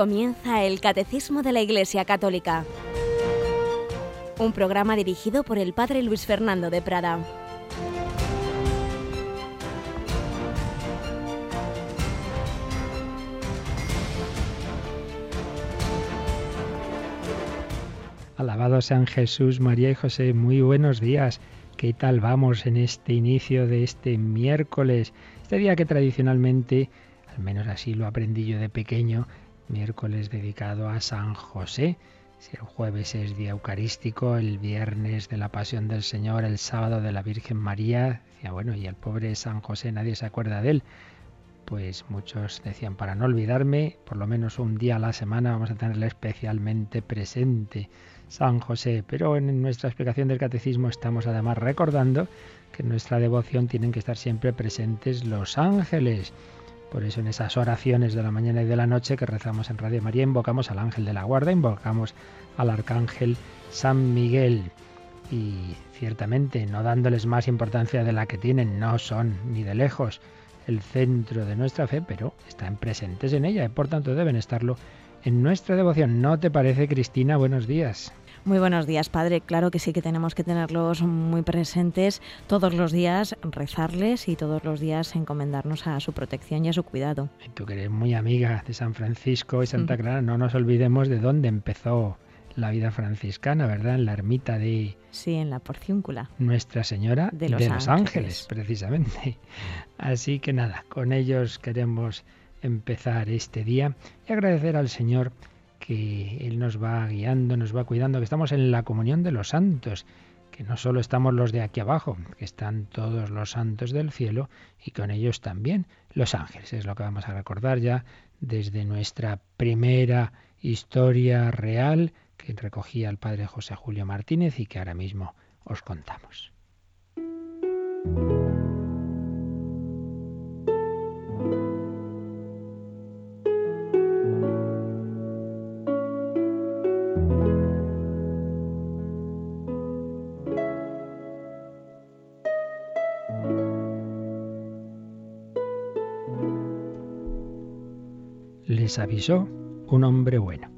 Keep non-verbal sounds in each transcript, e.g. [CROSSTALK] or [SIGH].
Comienza el Catecismo de la Iglesia Católica, un programa dirigido por el Padre Luis Fernando de Prada. Alabado sean Jesús, María y José, muy buenos días. ¿Qué tal vamos en este inicio de este miércoles? Este día que tradicionalmente, al menos así lo aprendí yo de pequeño, miércoles dedicado a San José. Si el jueves es día eucarístico, el viernes de la Pasión del Señor, el sábado de la Virgen María, decía, bueno, y el pobre San José nadie se acuerda de él. Pues muchos decían, para no olvidarme, por lo menos un día a la semana vamos a tenerle especialmente presente. San José. Pero en nuestra explicación del catecismo estamos además recordando que en nuestra devoción tienen que estar siempre presentes los ángeles. Por eso en esas oraciones de la mañana y de la noche que rezamos en Radio María invocamos al ángel de la guarda, invocamos al arcángel San Miguel. Y ciertamente, no dándoles más importancia de la que tienen, no son ni de lejos el centro de nuestra fe, pero están presentes en ella y por tanto deben estarlo en nuestra devoción. ¿No te parece, Cristina? Buenos días. Muy buenos días, Padre. Claro que sí que tenemos que tenerlos muy presentes todos los días, rezarles y todos los días encomendarnos a su protección y a su cuidado. Y tú que eres muy amiga de San Francisco y Santa Clara, no nos olvidemos de dónde empezó la vida franciscana, ¿verdad? En la ermita de... Sí, en la Porciúncula. Nuestra Señora de los, ángeles. ángeles, precisamente. Así que nada, con ellos queremos empezar este día y agradecer al Señor que Él nos va guiando, nos va cuidando, que estamos en la comunión de los santos, que no solo estamos los de aquí abajo, que están todos los santos del cielo y con ellos también los ángeles. Es lo que vamos a recordar ya desde nuestra primera historia real que recogía el padre José Julio Martínez y que ahora mismo os contamos. Avisó un hombre bueno.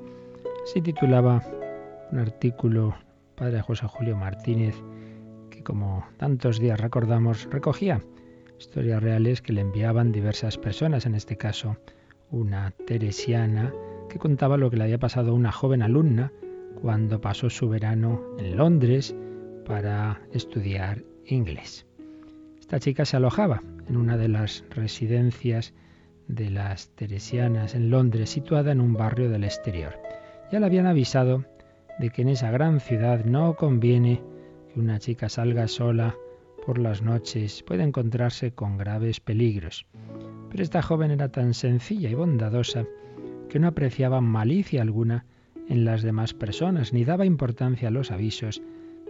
Se titulaba un artículo padre José Julio Martínez que como tantos días recordamos recogía historias reales que le enviaban diversas personas, en este caso una teresiana que contaba lo que le había pasado a una joven alumna cuando pasó su verano en Londres para estudiar inglés. Esta chica se alojaba en una de las residencias de las Teresianas en Londres, situada en un barrio del exterior. Ya le habían avisado de que en esa gran ciudad no conviene que una chica salga sola por las noches, puede encontrarse con graves peligros. Pero esta joven era tan sencilla y bondadosa que no apreciaba malicia alguna en las demás personas, ni daba importancia a los avisos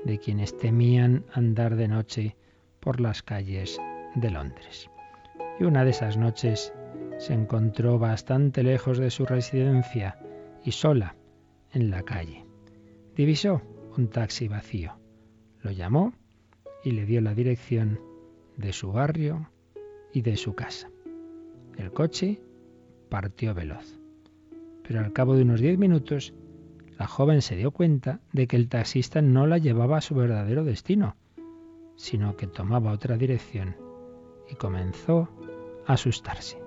de quienes temían andar de noche por las calles de Londres. Y una de esas noches se encontró bastante lejos de su residencia y sola en la calle. Divisó un taxi vacío. Lo llamó y le dio la dirección de su barrio y de su casa. El coche partió veloz. Pero al cabo de unos diez minutos, la joven se dio cuenta de que el taxista no la llevaba a su verdadero destino, sino que tomaba otra dirección y comenzó a asustarse.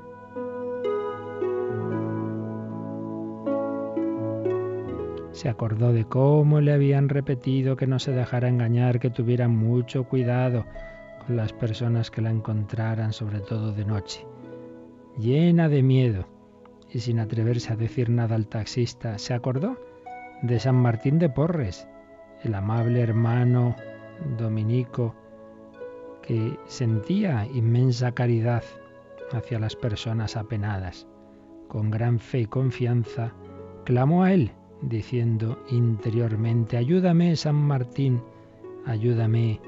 Se acordó de cómo le habían repetido que no se dejara engañar, que tuviera mucho cuidado con las personas que la encontraran, sobre todo de noche. Llena de miedo y sin atreverse a decir nada al taxista, se acordó de San Martín de Porres, el amable hermano dominico que sentía inmensa caridad hacia las personas apenadas. Con gran fe y confianza, clamó a él diciendo interiormente, ayúdame San Martín, ayúdame,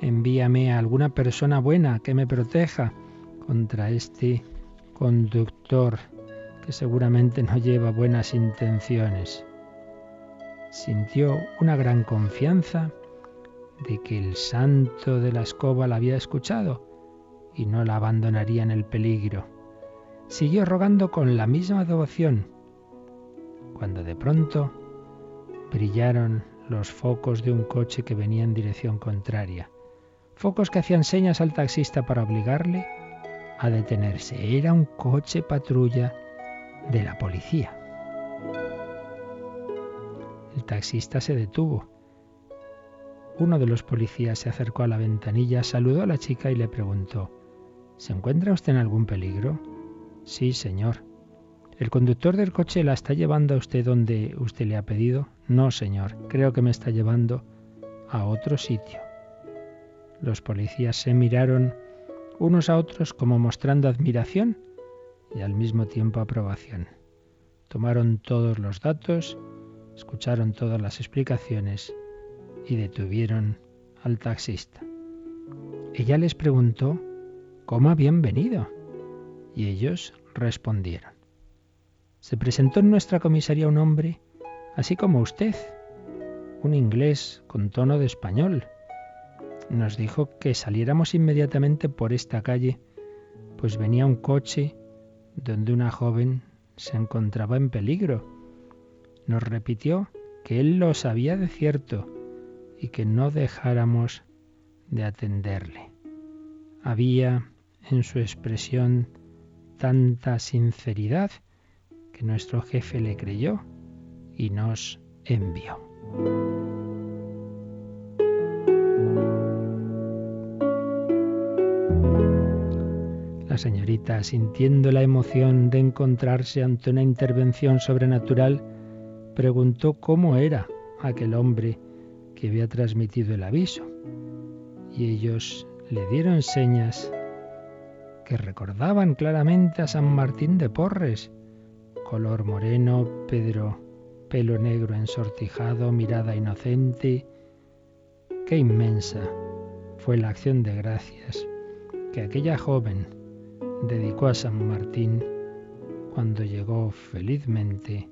envíame a alguna persona buena que me proteja contra este conductor que seguramente no lleva buenas intenciones. Sintió una gran confianza de que el santo de la escoba la había escuchado y no la abandonaría en el peligro. Siguió rogando con la misma devoción cuando de pronto brillaron los focos de un coche que venía en dirección contraria. Focos que hacían señas al taxista para obligarle a detenerse. Era un coche patrulla de la policía. El taxista se detuvo. Uno de los policías se acercó a la ventanilla, saludó a la chica y le preguntó, ¿Se encuentra usted en algún peligro? Sí, señor. ¿El conductor del coche la está llevando a usted donde usted le ha pedido? No, señor. Creo que me está llevando a otro sitio. Los policías se miraron unos a otros como mostrando admiración y al mismo tiempo aprobación. Tomaron todos los datos, escucharon todas las explicaciones y detuvieron al taxista. Ella les preguntó cómo habían venido y ellos respondieron. Se presentó en nuestra comisaría un hombre, así como usted, un inglés con tono de español. Nos dijo que saliéramos inmediatamente por esta calle, pues venía un coche donde una joven se encontraba en peligro. Nos repitió que él lo sabía de cierto y que no dejáramos de atenderle. Había en su expresión tanta sinceridad que nuestro jefe le creyó y nos envió. La señorita, sintiendo la emoción de encontrarse ante una intervención sobrenatural, preguntó cómo era aquel hombre que había transmitido el aviso. Y ellos le dieron señas que recordaban claramente a San Martín de Porres, color moreno, Pedro, pelo negro ensortijado, mirada inocente. Qué inmensa fue la acción de gracias que aquella joven dedicó a San Martín cuando llegó felizmente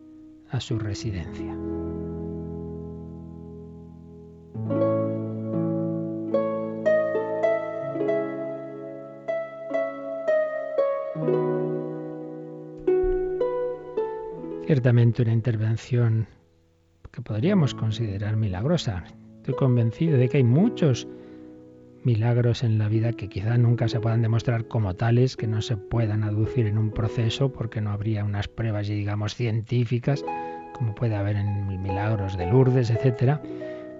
a su residencia. Una intervención que podríamos considerar milagrosa. Estoy convencido de que hay muchos milagros en la vida que quizá nunca se puedan demostrar como tales, que no se puedan aducir en un proceso porque no habría unas pruebas, digamos, científicas, como puede haber en milagros de Lourdes, etcétera,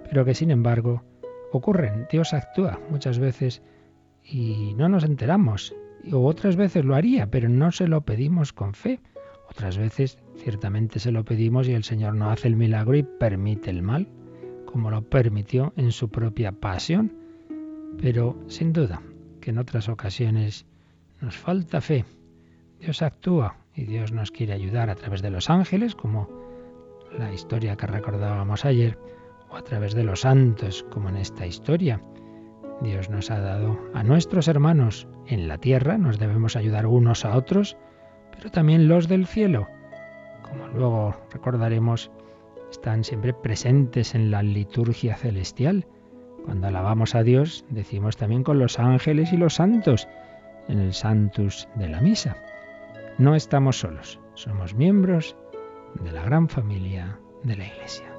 pero que sin embargo ocurren. Dios actúa muchas veces y no nos enteramos. O otras veces lo haría, pero no se lo pedimos con fe. Otras veces ciertamente se lo pedimos y el Señor no hace el milagro y permite el mal, como lo permitió en su propia pasión. Pero sin duda que en otras ocasiones nos falta fe. Dios actúa y Dios nos quiere ayudar a través de los ángeles, como la historia que recordábamos ayer, o a través de los santos, como en esta historia. Dios nos ha dado a nuestros hermanos en la tierra, nos debemos ayudar unos a otros, pero también los del cielo, como luego recordaremos, están siempre presentes en la liturgia celestial. Cuando alabamos a Dios, decimos también con los ángeles y los santos en el Santus de la Misa. No estamos solos, somos miembros de la gran familia de la Iglesia.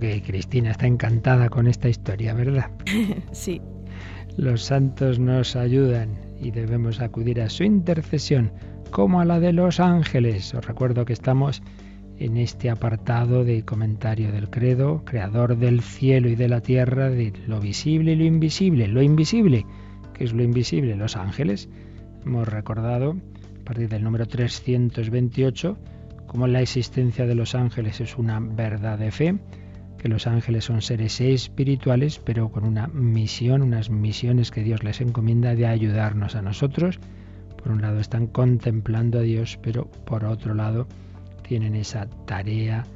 Que Cristina está encantada con esta historia, ¿verdad? [LAUGHS] sí. Los santos nos ayudan y debemos acudir a su intercesión, como a la de los ángeles. Os recuerdo que estamos en este apartado de comentario del credo, creador del cielo y de la tierra, de lo visible y lo invisible. Lo invisible, ¿qué es lo invisible? Los ángeles. Hemos recordado, a partir del número 328, cómo la existencia de los ángeles es una verdad de fe que los ángeles son seres espirituales, pero con una misión, unas misiones que Dios les encomienda de ayudarnos a nosotros. Por un lado están contemplando a Dios, pero por otro lado tienen esa tarea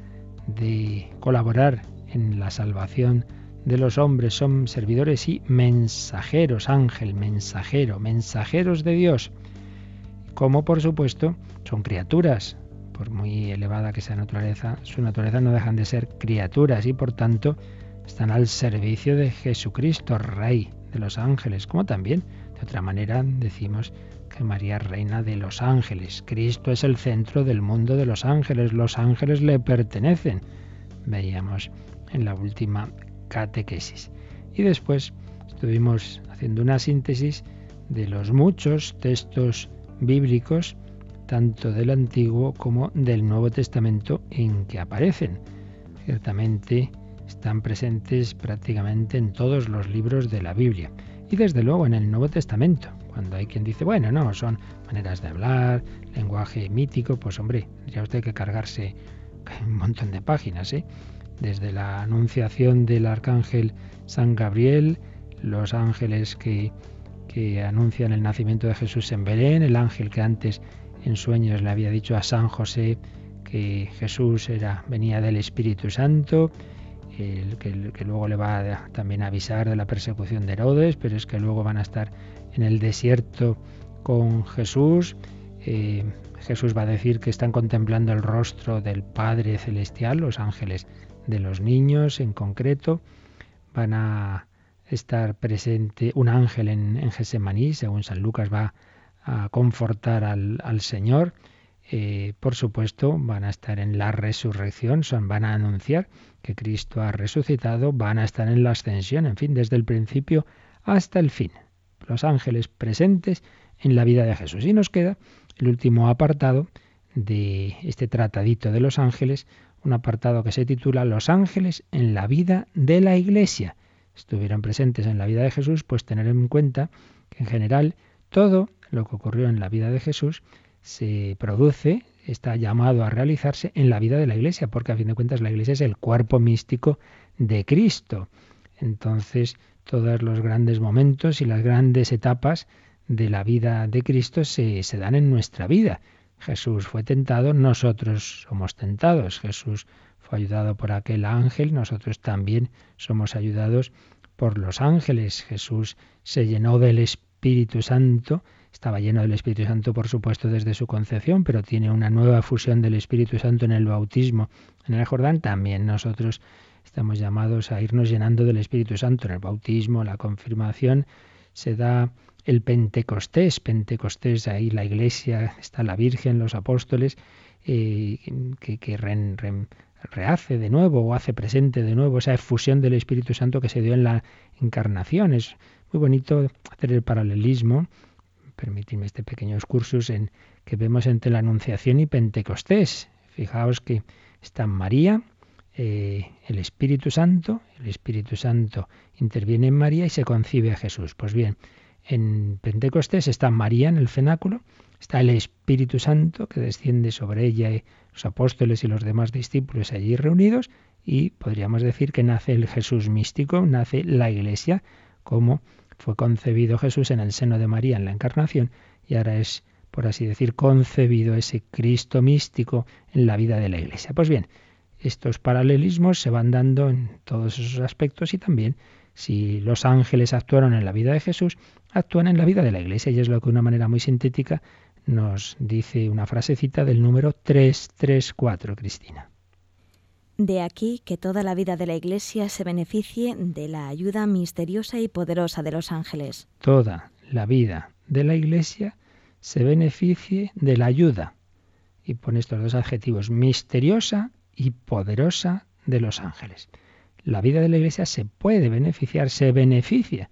de colaborar en la salvación de los hombres. Son servidores y mensajeros, ángel, mensajero, mensajeros de Dios. Como por supuesto son criaturas, por muy elevada que sea naturaleza, su naturaleza no dejan de ser criaturas y por tanto están al servicio de Jesucristo, Rey de los ángeles, como también, de otra manera, decimos que María es reina de los ángeles. Cristo es el centro del mundo de los ángeles, los ángeles le pertenecen. Veíamos en la última catequesis. Y después estuvimos haciendo una síntesis de los muchos textos bíblicos tanto del Antiguo como del Nuevo Testamento en que aparecen. Ciertamente están presentes prácticamente en todos los libros de la Biblia y desde luego en el Nuevo Testamento. Cuando hay quien dice, bueno, no, son maneras de hablar, lenguaje mítico, pues hombre, tendría usted que cargarse [LAUGHS] un montón de páginas, ¿eh? Desde la anunciación del arcángel San Gabriel, los ángeles que, que anuncian el nacimiento de Jesús en Belén, el ángel que antes en sueños le había dicho a San José que Jesús era, venía del Espíritu Santo, el, que, luego le va también a avisar de la persecución de Herodes, pero es que luego van a estar en el desierto con Jesús. Eh, Jesús va a decir que están contemplando el rostro del Padre Celestial, los ángeles de los niños en concreto. Van a estar presente un ángel en, en Gesemaní, según San Lucas va a confortar al, Señor. Eh, por supuesto, van a estar en la resurrección, son, van a anunciar que Cristo ha resucitado, van a estar en la ascensión, en fin, desde el principio hasta el fin. Los ángeles presentes en la vida de Jesús. Y nos queda el último apartado de este tratadito de los ángeles, un apartado que se titula Los ángeles en la vida de la Iglesia. Estuvieran presentes en la vida de Jesús, pues tener en cuenta que en general todo lo que ocurrió en la vida de Jesús se produce, está llamado a realizarse en la vida de la Iglesia, porque a fin de cuentas la Iglesia es el cuerpo místico de Cristo. Entonces, todos los grandes momentos y las grandes etapas de la vida de Cristo se, se dan en nuestra vida. Jesús fue tentado, nosotros somos tentados. Jesús fue ayudado por aquel ángel, nosotros también somos ayudados por los ángeles. Jesús se llenó del Espíritu Santo estaba lleno del Espíritu Santo, por supuesto, desde su concepción, pero tiene una nueva fusión del Espíritu Santo en el bautismo en el Jordán. También nosotros estamos llamados a irnos llenando del Espíritu Santo en el bautismo, la confirmación. Se da el Pentecostés, Pentecostés, ahí la Iglesia, está la Virgen, los apóstoles, eh, que, rehace de nuevo o hace presente de nuevo esa efusión del Espíritu Santo que se dio en la encarnación. Es muy bonito hacer el paralelismo permitidme este pequeño excursus en que vemos entre la Anunciación y Pentecostés. Fijaos que está María, eh, el Espíritu Santo, el Espíritu Santo interviene en María y se concibe a Jesús. Pues bien, en Pentecostés está María en el cenáculo, está el Espíritu Santo que desciende sobre ella los apóstoles y los demás discípulos allí reunidos y podríamos decir que nace el Jesús místico, nace la Iglesia como fue concebido Jesús en el seno de María en la encarnación y ahora es, por así decir, concebido ese Cristo místico en la vida de la Iglesia. Pues bien, estos paralelismos se van dando en todos esos aspectos y también si los ángeles actuaron en la vida de Jesús, actúan en la vida de la Iglesia y es lo que de una manera muy sintética nos dice una frasecita del número 334, Cristina. De aquí que toda la vida de la Iglesia se beneficie de la ayuda misteriosa y poderosa de los ángeles. Toda la vida de la Iglesia se beneficie de la ayuda. Y pone estos dos adjetivos, misteriosa y poderosa de los ángeles. La vida de la Iglesia se puede beneficiar, se beneficia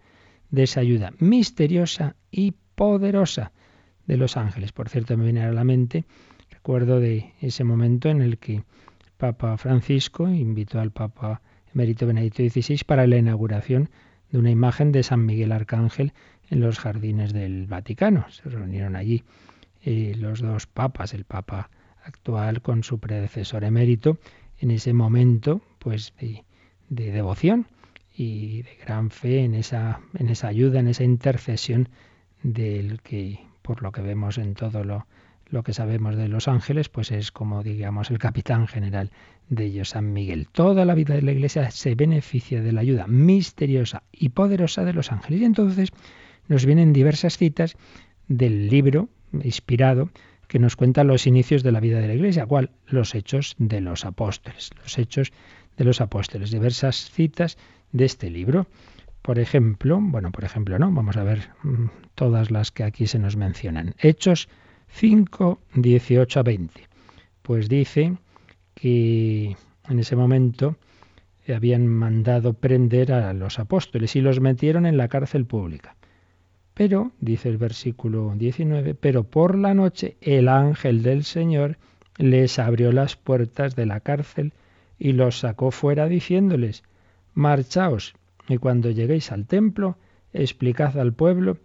de esa ayuda misteriosa y poderosa de los ángeles. Por cierto, me viene a la mente, recuerdo de ese momento en el que Papa Francisco invitó al Papa Emérito Benedicto XVI para la inauguración de una imagen de San Miguel Arcángel en los jardines del Vaticano. Se reunieron allí eh, los dos papas, el Papa actual con su predecesor emérito. En ese momento, pues de devoción y de gran fe en esa, en esa ayuda, en esa intercesión del que, por lo que vemos en todo lo, lo que sabemos de los ángeles, pues es como digamos el capitán general de ellos, San Miguel. Toda la vida de la Iglesia se beneficia de la ayuda misteriosa y poderosa de los ángeles. Y entonces nos vienen diversas citas del libro inspirado que nos cuenta los inicios de la vida de la Iglesia, cuál los hechos de los apóstoles, los hechos de los apóstoles, diversas citas de este libro. Por ejemplo, bueno, por ejemplo, no, vamos a ver mm, todas las que aquí se nos mencionan. Hechos 5, 18 a 20. Pues dice que en ese momento habían mandado prender a los apóstoles y los metieron en la cárcel pública. Pero, dice el versículo 19, pero por la noche el ángel del Señor les abrió las puertas de la cárcel y los sacó fuera diciéndoles, marchaos y cuando lleguéis al templo, explicad al pueblo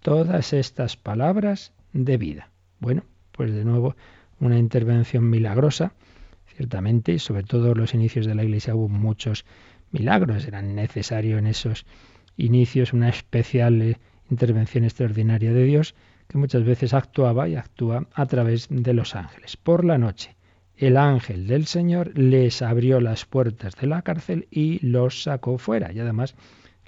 todas estas palabras de vida. Bueno, pues de nuevo una intervención milagrosa, ciertamente, y sobre todo en los inicios de la Iglesia hubo muchos milagros, eran necesarios en esos inicios una especial eh, intervención extraordinaria de Dios que muchas veces actuaba y actúa a través de los ángeles. Por la noche, el ángel del Señor les abrió las puertas de la cárcel y los sacó fuera. Y además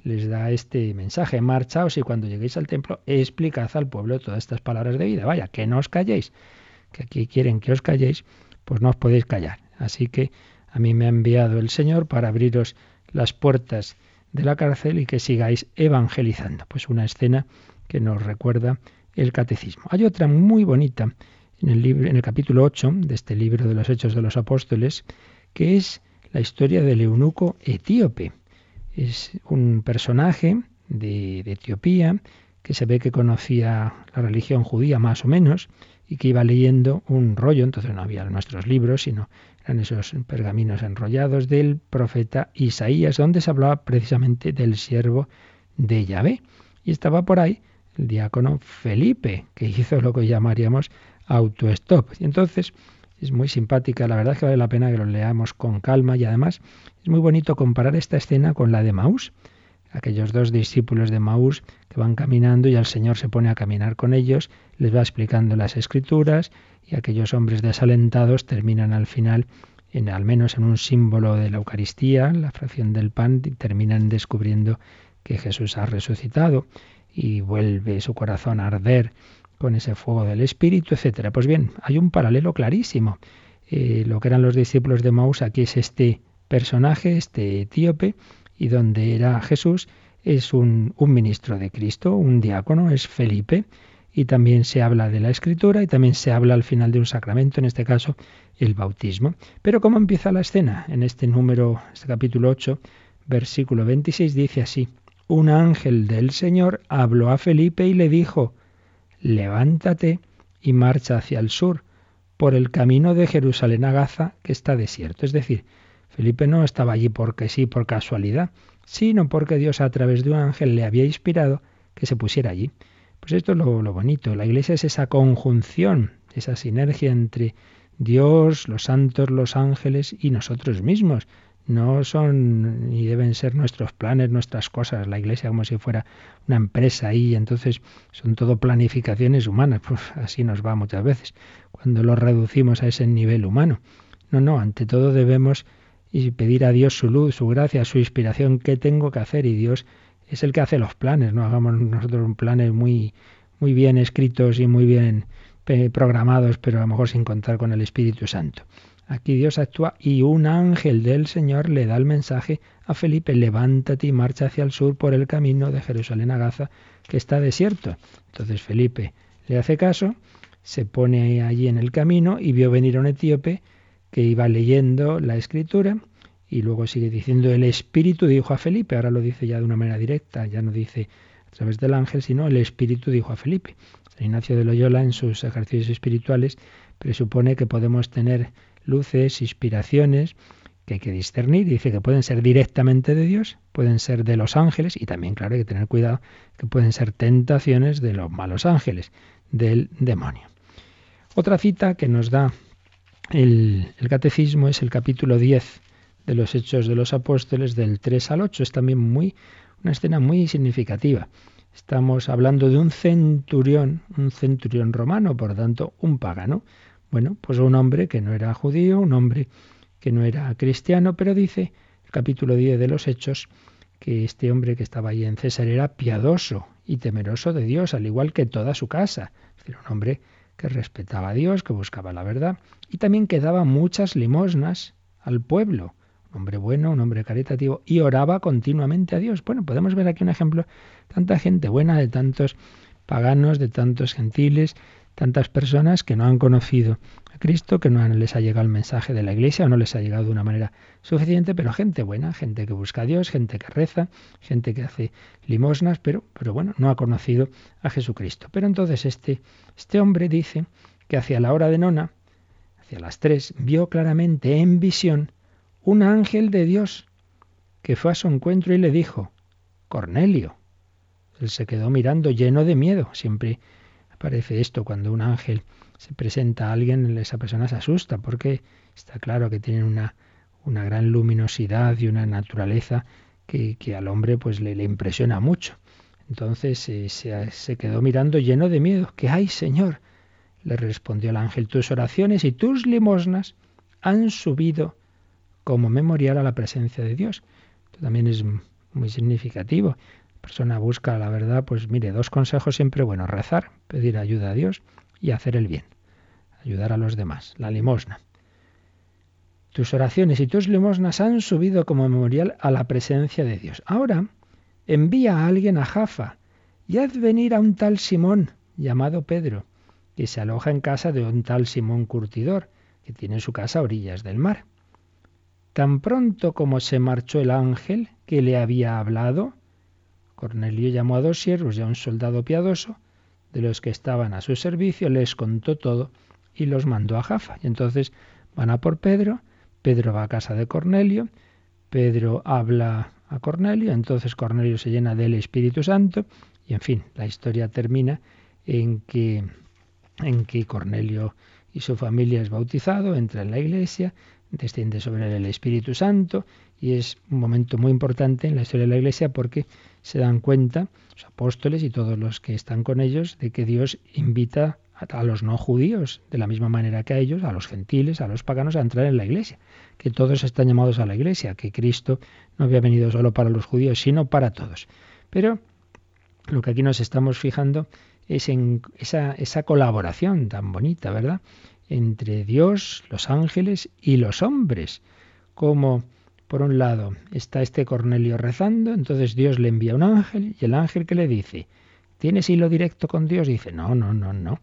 les da este mensaje, marchaos y cuando lleguéis al templo explicad al pueblo todas estas palabras de vida. Vaya, que no os calléis, que aquí quieren que os calléis, pues no os podéis callar. Así que a mí me ha enviado el Señor para abriros las puertas de la cárcel y que sigáis evangelizando. Pues una escena que nos recuerda el catecismo. Hay otra muy bonita en el, libro, en el capítulo 8 de este libro de los Hechos de los Apóstoles, que es la historia del eunuco etíope. Es un personaje de, de Etiopía que se ve que conocía la religión judía más o menos y que iba leyendo un rollo, entonces no había nuestros libros, sino eran esos pergaminos enrollados del profeta Isaías, donde se hablaba precisamente del siervo de Yahvé. Y estaba por ahí el diácono Felipe, que hizo lo que llamaríamos autostop. Y entonces es muy simpática, la verdad es que vale la pena que lo leamos con calma y además es muy bonito comparar esta escena con la de Maús. Aquellos dos discípulos de Maús que van caminando y el Señor se pone a caminar con ellos, les va explicando las escrituras y aquellos hombres desalentados terminan al final en al menos en un símbolo de la Eucaristía, la fracción del pan, y terminan descubriendo que Jesús ha resucitado y vuelve su corazón a arder con ese fuego del Espíritu, etcétera. Pues bien, hay un paralelo clarísimo. Eh, lo que eran los discípulos de Maús aquí es este personaje, este etíope, y donde era Jesús es un, un ministro de Cristo, un diácono, es Felipe, y también se habla de la escritura y también se habla al final de un sacramento, en este caso el bautismo. Pero ¿cómo empieza la escena? En este número, este capítulo 8, versículo 26 dice así, un ángel del Señor habló a Felipe y le dijo, levántate y marcha hacia el sur, por el camino de Jerusalén a Gaza, que está desierto. Es decir, Felipe no estaba allí porque sí, por casualidad, sino porque Dios a través de un ángel le había inspirado que se pusiera allí. Pues esto es lo, lo bonito. La iglesia es esa conjunción, esa sinergia entre Dios, los santos, los ángeles y nosotros mismos. No son ni deben ser nuestros planes, nuestras cosas. La iglesia como si fuera una empresa ahí, entonces son todo planificaciones humanas. Pues así nos va muchas veces cuando lo reducimos a ese nivel humano. No, no, ante todo debemos pedir a Dios su luz, su gracia, su inspiración, qué tengo que hacer y Dios es el que hace los planes, no hagamos nosotros planes muy muy bien escritos y muy bien programados, pero a lo mejor sin contar con el Espíritu Santo. Aquí Dios actúa y un ángel del Señor le da el mensaje a Felipe, levántate y marcha hacia el sur por el camino de Jerusalén a Gaza, que está desierto. Entonces Felipe le hace caso, se pone allí en el camino y vio venir a un etíope que iba leyendo la escritura y luego sigue diciendo el Espíritu dijo a Felipe, ahora lo dice ya de una manera directa, ya no dice a través del ángel, sino el Espíritu dijo a Felipe. San Ignacio de Loyola en sus ejercicios espirituales presupone que podemos tener luces, inspiraciones, que hay que discernir, dice que pueden ser directamente de Dios, pueden ser de los ángeles y también, claro, hay que tener cuidado que pueden ser tentaciones de los malos ángeles, del demonio. Otra cita que nos da el, catecismo es el capítulo 10 de los Hechos de los Apóstoles del 3 al 8. Es también muy una escena muy significativa. Estamos hablando de un centurión, un centurión romano, por tanto, un pagano. Bueno, pues un hombre que no era judío, un hombre que no era cristiano, pero dice el capítulo 10 de los Hechos que este hombre que estaba allí en César era piadoso y temeroso de Dios, al igual que toda su casa. Es decir, un hombre que respetaba a Dios, que buscaba la verdad y también que daba muchas limosnas al pueblo. Un hombre bueno, un hombre caritativo y oraba continuamente a Dios. Bueno, podemos ver aquí un ejemplo, tanta gente buena, de tantos paganos, de tantos gentiles, tantas personas que no han conocido a Cristo, que no les ha llegado el mensaje de la Iglesia o no les ha llegado de una manera suficiente, pero gente buena, gente que busca a Dios, gente que reza, gente que hace limosnas, pero, pero bueno, no ha conocido a Jesucristo. Pero entonces este, este hombre dice que hacia la hora de nona, hacia las tres, vio claramente en visión un ángel de Dios que fue a su encuentro y le dijo, Cornelio. Él se quedó mirando lleno de miedo. Siempre Parece esto cuando un ángel se presenta a alguien, esa persona se asusta porque está claro que tienen una, una gran luminosidad y una naturaleza que, al hombre pues le, le impresiona mucho. Entonces eh, se, se quedó mirando lleno de miedo. ¿Qué hay, Señor? Le respondió el ángel, tus oraciones y tus limosnas han subido como memorial a la presencia de Dios. Esto también es muy significativo persona busca la verdad, pues mire, dos consejos siempre bueno, rezar, pedir ayuda a Dios y hacer el bien, ayudar a los demás, la limosna. Tus oraciones y tus limosnas han subido como memorial a la presencia de Dios. Ahora envía a alguien a Jafa y haz venir a un tal Simón llamado Pedro, que se aloja en casa de un tal Simón Curtidor, que tiene su casa a orillas del mar. Tan pronto como se marchó el ángel que le había hablado, Cornelio llamó a dos siervos y a un soldado piadoso, de los que estaban a su servicio, les contó todo y los mandó a Jafa. Y entonces van a por Pedro, Pedro va a casa de Cornelio, Pedro habla a Cornelio, entonces Cornelio se llena del Espíritu Santo y en fin, la historia termina en que en que Cornelio y su familia es bautizado, entra en la iglesia, desciende sobre el Espíritu Santo y es un momento muy importante en la historia de la iglesia porque se dan cuenta, los apóstoles y todos los que están con ellos, de que Dios invita a los no judíos, de la misma manera que a ellos, a los gentiles, a los paganos, a entrar en la iglesia, que todos están llamados a la iglesia, que Cristo no había venido solo para los judíos, sino para todos. Pero lo que aquí nos estamos fijando es en esa, esa colaboración tan bonita, ¿verdad? Entre Dios, los ángeles y los hombres, como por un lado está este Cornelio rezando, entonces Dios le envía un ángel y el ángel que le dice, ¿tienes hilo directo con Dios? dice, no, no, no, no,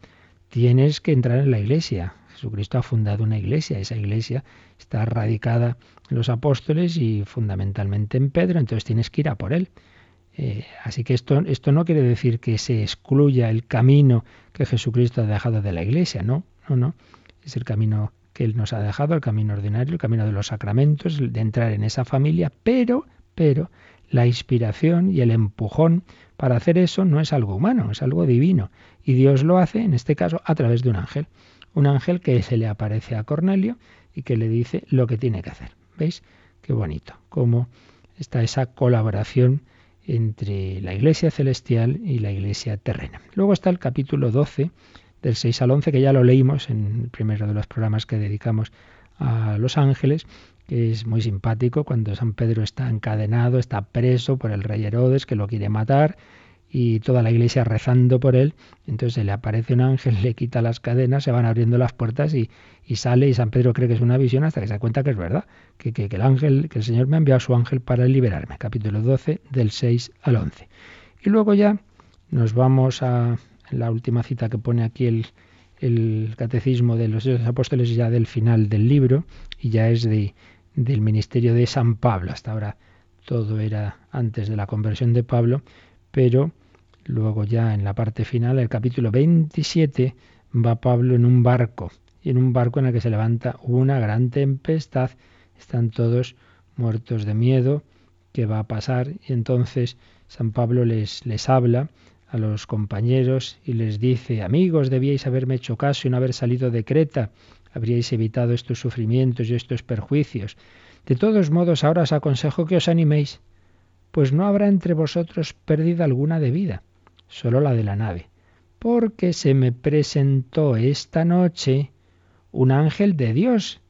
tienes que entrar en la iglesia. Jesucristo ha fundado una iglesia, esa iglesia está radicada en los apóstoles y fundamentalmente en Pedro, entonces tienes que ir a por él. Eh, así que esto, esto no quiere decir que se excluya el camino que Jesucristo ha dejado de la iglesia, no, no, no, es el camino que Él nos ha dejado, el camino ordinario, el camino de los sacramentos, de entrar en esa familia, pero, pero, la inspiración y el empujón para hacer eso no es algo humano, es algo divino. Y Dios lo hace, en este caso, a través de un ángel. Un ángel que se le aparece a Cornelio y que le dice lo que tiene que hacer. ¿Veis? Qué bonito. Cómo está esa colaboración entre la iglesia celestial y la iglesia terrena. Luego está el capítulo 12 del 6 al 11, que ya lo leímos en el primero de los programas que dedicamos a los ángeles, que es muy simpático cuando San Pedro está encadenado, está preso por el rey Herodes que lo quiere matar y toda la iglesia rezando por él. Entonces le aparece un ángel, [LAUGHS] le quita las cadenas, se van abriendo las puertas y, sale y San Pedro cree que es una visión hasta que se da cuenta que es verdad, que, que, el ángel, que el Señor me ha enviado a su ángel para liberarme. Capítulo 12 del 6 al 11. Y luego ya nos vamos a la última cita que pone aquí el, catecismo de los apóstoles ya del final del libro y ya es de, del ministerio de San Pablo. Hasta ahora todo era antes de la conversión de Pablo, pero luego ya en la parte final, el capítulo 27, va Pablo en un barco, y en un barco en el que se levanta una gran tempestad, están todos muertos de miedo, ¿qué va a pasar? Y entonces San Pablo les, les habla a los compañeros y les dice, amigos, debíais haberme hecho caso y no haber salido de Creta, habríais evitado estos sufrimientos y estos perjuicios. De todos modos, ahora os aconsejo que os animéis, pues no habrá entre vosotros pérdida alguna de vida, solo la de la nave, porque se me presentó esta noche un ángel de Dios,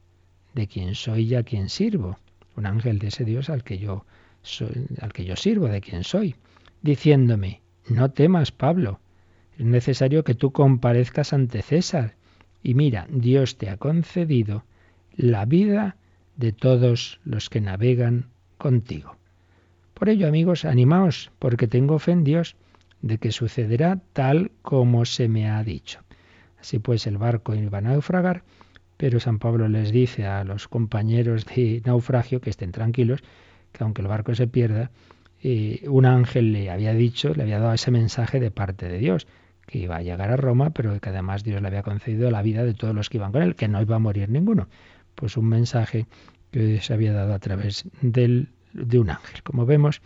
de quien soy y a quien sirvo, un ángel de ese Dios al que yo al que yo sirvo, de quien soy, diciéndome, no temas, Pablo, es necesario que tú comparezcas ante César. Y mira, Dios te ha concedido la vida de todos los que navegan contigo. Por ello, amigos, animaos, porque tengo fe en Dios de que sucederá tal como se me ha dicho. Así pues, el barco iba a naufragar, pero San Pablo les dice a los compañeros de naufragio que estén tranquilos, que aunque el barco se pierda, un ángel le había dicho, le había dado ese mensaje de parte de Dios, que iba a llegar a Roma, pero que además Dios le había concedido la vida de todos los que iban con él, que no iba a morir ninguno. Pues un mensaje que se había dado a través de un ángel. Como vemos,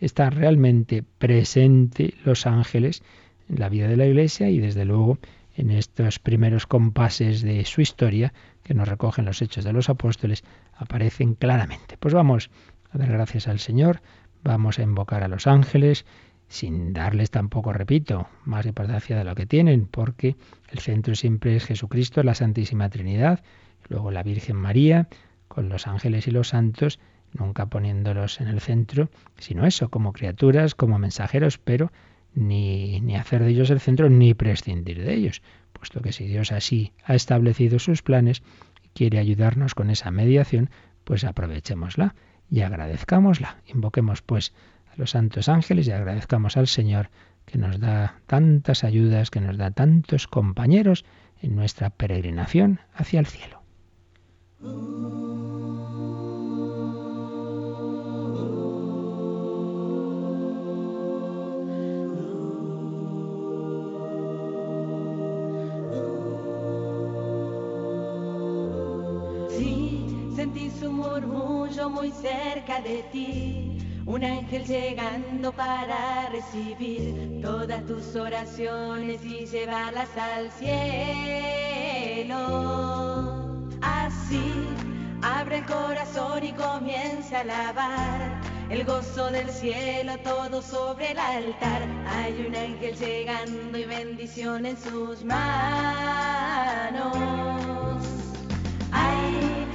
está realmente presente los ángeles en la vida de la Iglesia y desde luego en estos primeros compases de su historia que nos recogen los hechos de los apóstoles aparecen claramente. Pues vamos a dar gracias al Señor, vamos a invocar a los ángeles, sin darles tampoco, repito, más importancia de lo que tienen, porque el centro siempre es Jesucristo, la Santísima Trinidad, luego la Virgen María, con los ángeles y los santos, nunca poniéndolos en el centro, sino eso, como criaturas, como mensajeros, pero ni, ni hacer de ellos el centro, ni prescindir de ellos, puesto que si Dios así ha establecido sus planes y quiere ayudarnos con esa mediación, pues aprovechémosla y agradezcámosla. Invoquemos pues a los santos ángeles y agradezcamos al Señor que nos da tantas ayudas, que nos da tantos compañeros en nuestra peregrinación hacia el cielo. Sentí su murmullo muy cerca de ti un ángel llegando para recibir todas tus oraciones y llevarlas al cielo. Así, abre el corazón y comienza a alabar el gozo del cielo todo sobre el altar. Hay un ángel llegando y bendición en sus manos. Hay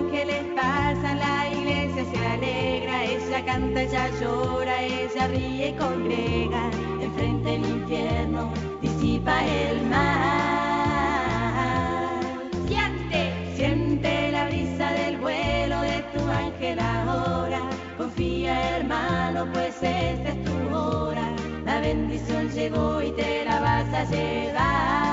Ángeles pasan, la iglesia se alegra, ella canta, ella llora, ella ríe y congrega, enfrente del infierno disipa el mar. Siente, siente la brisa del vuelo de tu ángel ahora, confía hermano, pues esta es tu hora, la bendición llegó y te la vas a llevar.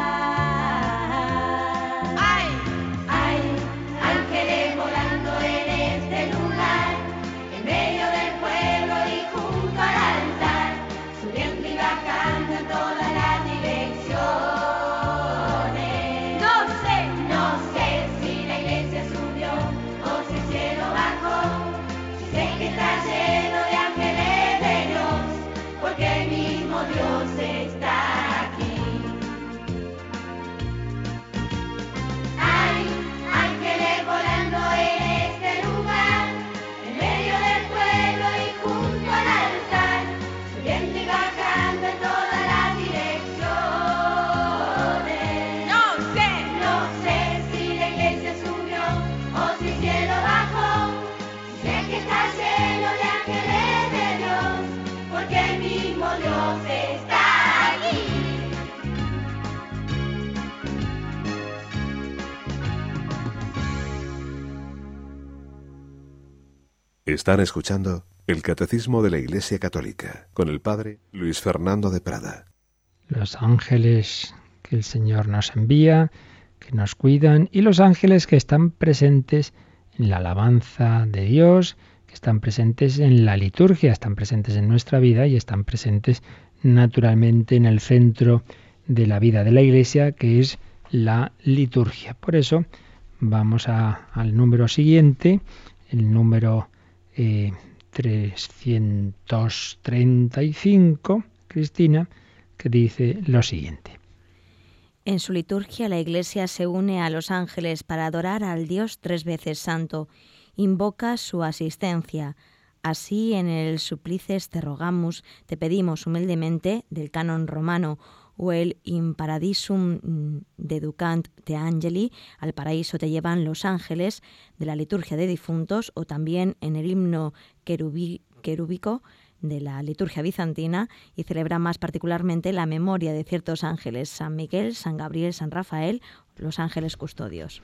Están escuchando el Catecismo de la Iglesia Católica con el Padre Luis Fernando de Prada. Los ángeles que el Señor nos envía, que nos cuidan y los ángeles que están presentes en la alabanza de Dios, que están presentes en la liturgia, están presentes en nuestra vida y están presentes naturalmente en el centro de la vida de la Iglesia, que es la liturgia. Por eso vamos al número siguiente, el número 335, eh, Cristina, que dice lo siguiente. En su liturgia la Iglesia se une a los ángeles para adorar al Dios tres veces santo, invoca su asistencia. Así en el Suplices te rogamos, te pedimos humildemente del canon romano o el In Paradisum deducant te angeli, al paraíso te llevan los ángeles, de la liturgia de difuntos, o también en el himno querúbico de la liturgia bizantina y celebra más particularmente la memoria de ciertos ángeles, San Miguel, San Gabriel, San Rafael, los ángeles custodios.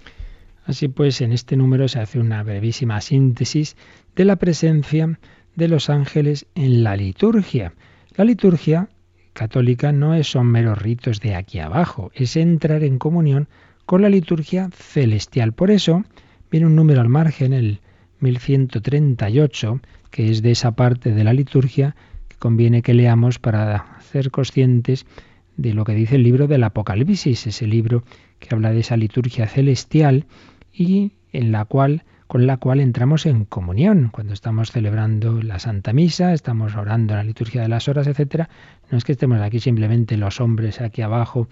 Así pues, en este número se hace una brevísima síntesis de la presencia de los ángeles en la liturgia. La liturgia católica no son meros ritos de aquí abajo, es entrar en comunión con la liturgia celestial. Por eso viene un número al margen, el 1138, que es de esa parte de la liturgia que conviene que leamos para ser conscientes de lo que dice el libro del Apocalipsis, ese libro que habla de esa liturgia celestial y en la cual con la cual entramos en comunión cuando estamos celebrando la Santa Misa, estamos orando la liturgia de las horas, etcétera. No es que estemos aquí simplemente los hombres aquí abajo,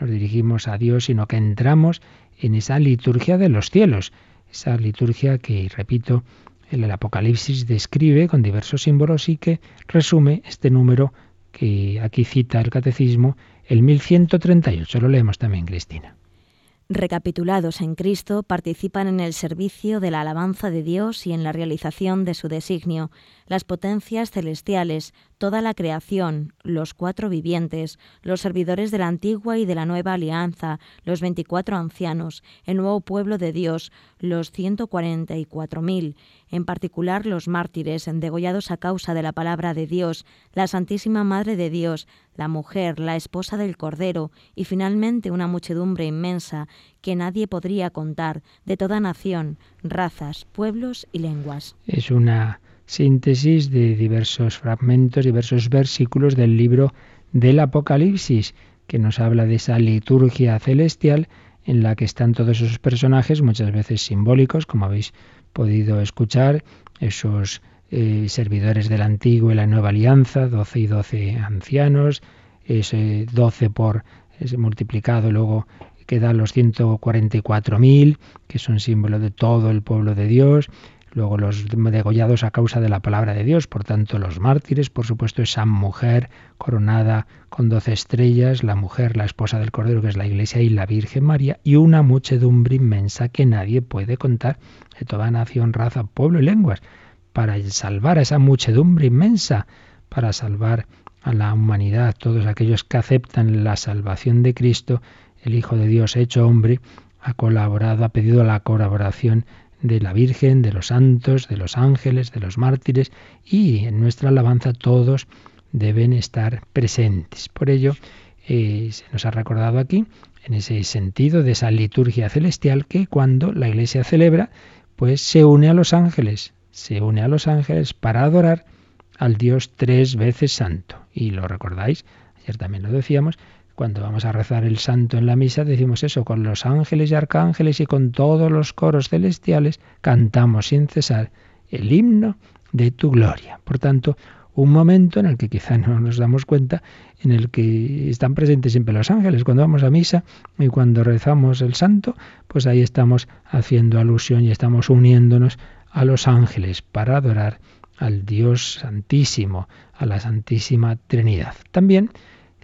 nos dirigimos a Dios, sino que entramos en esa liturgia de los cielos, esa liturgia que, repito, el Apocalipsis describe con diversos símbolos y que resume este número que aquí cita el Catecismo, el 1138. Lo leemos también, Cristina recapitulados en Cristo, participan en el servicio de la alabanza de Dios y en la realización de su designio, las potencias celestiales, toda la creación, los cuatro vivientes, los servidores de la antigua y de la nueva alianza, los veinticuatro ancianos, el nuevo pueblo de Dios, los ciento cuarenta y cuatro mil, en particular los mártires degollados a causa de la palabra de Dios, la Santísima Madre de Dios, la mujer, la esposa del Cordero, y finalmente una muchedumbre inmensa que nadie podría contar, de toda nación, razas, pueblos y lenguas. Es una síntesis de diversos fragmentos, diversos versículos del libro del Apocalipsis, que nos habla de esa liturgia celestial en la que están todos esos personajes, muchas veces simbólicos, como habéis podido escuchar, esos eh, servidores del antiguo y la nueva alianza, doce y doce ancianos, ese doce por ese multiplicado, luego quedan los 144.000, que son símbolo de todo el pueblo de Dios, luego los degollados a causa de la palabra de Dios, por tanto los mártires, por supuesto esa mujer coronada con doce estrellas, la mujer, la esposa del Cordero, que es la Iglesia, y la Virgen María, y una muchedumbre inmensa que nadie puede contar, de toda nación, raza, pueblo y lenguas, para salvar a esa muchedumbre inmensa, para salvar a la humanidad, todos aquellos que aceptan la salvación de Cristo, el Hijo de Dios hecho hombre, ha colaborado, ha pedido la colaboración de la Virgen, de los santos, de los ángeles, de los mártires y en nuestra alabanza todos deben estar presentes. Por ello, eh, se nos ha recordado aquí, en ese sentido de esa liturgia celestial, que cuando la Iglesia celebra, pues se une a los ángeles, se une a los ángeles para adorar al Dios tres veces santo. Y lo recordáis, ayer también lo decíamos, cuando vamos a rezar el santo en la misa, decimos eso, con los ángeles y arcángeles y con todos los coros celestiales, cantamos sin cesar el himno de tu gloria. Por tanto, un momento en el que quizá no nos damos cuenta, en el que están presentes siempre los ángeles. Cuando vamos a misa y cuando rezamos el santo, pues ahí estamos haciendo alusión y estamos uniéndonos a los ángeles para adorar al Dios Santísimo, a la Santísima Trinidad. También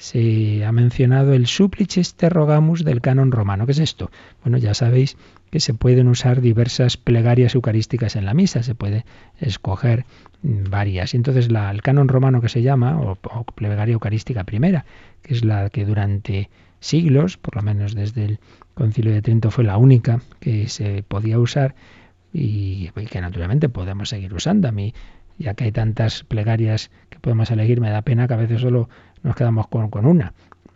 se ha mencionado el Supplices te del canon romano. ¿Qué es esto? Bueno, ya sabéis que se pueden usar diversas plegarias eucarísticas en la misa, se puede escoger varias. Y entonces la, el canon romano que se llama, o, plegaria eucarística primera, que es la que durante siglos, por lo menos desde el concilio de Trento fue la única que se podía usar y, y que naturalmente podemos seguir usando. A mí, ya que hay tantas plegarias que podemos elegir, me da pena que a veces solo nos quedamos con, con una.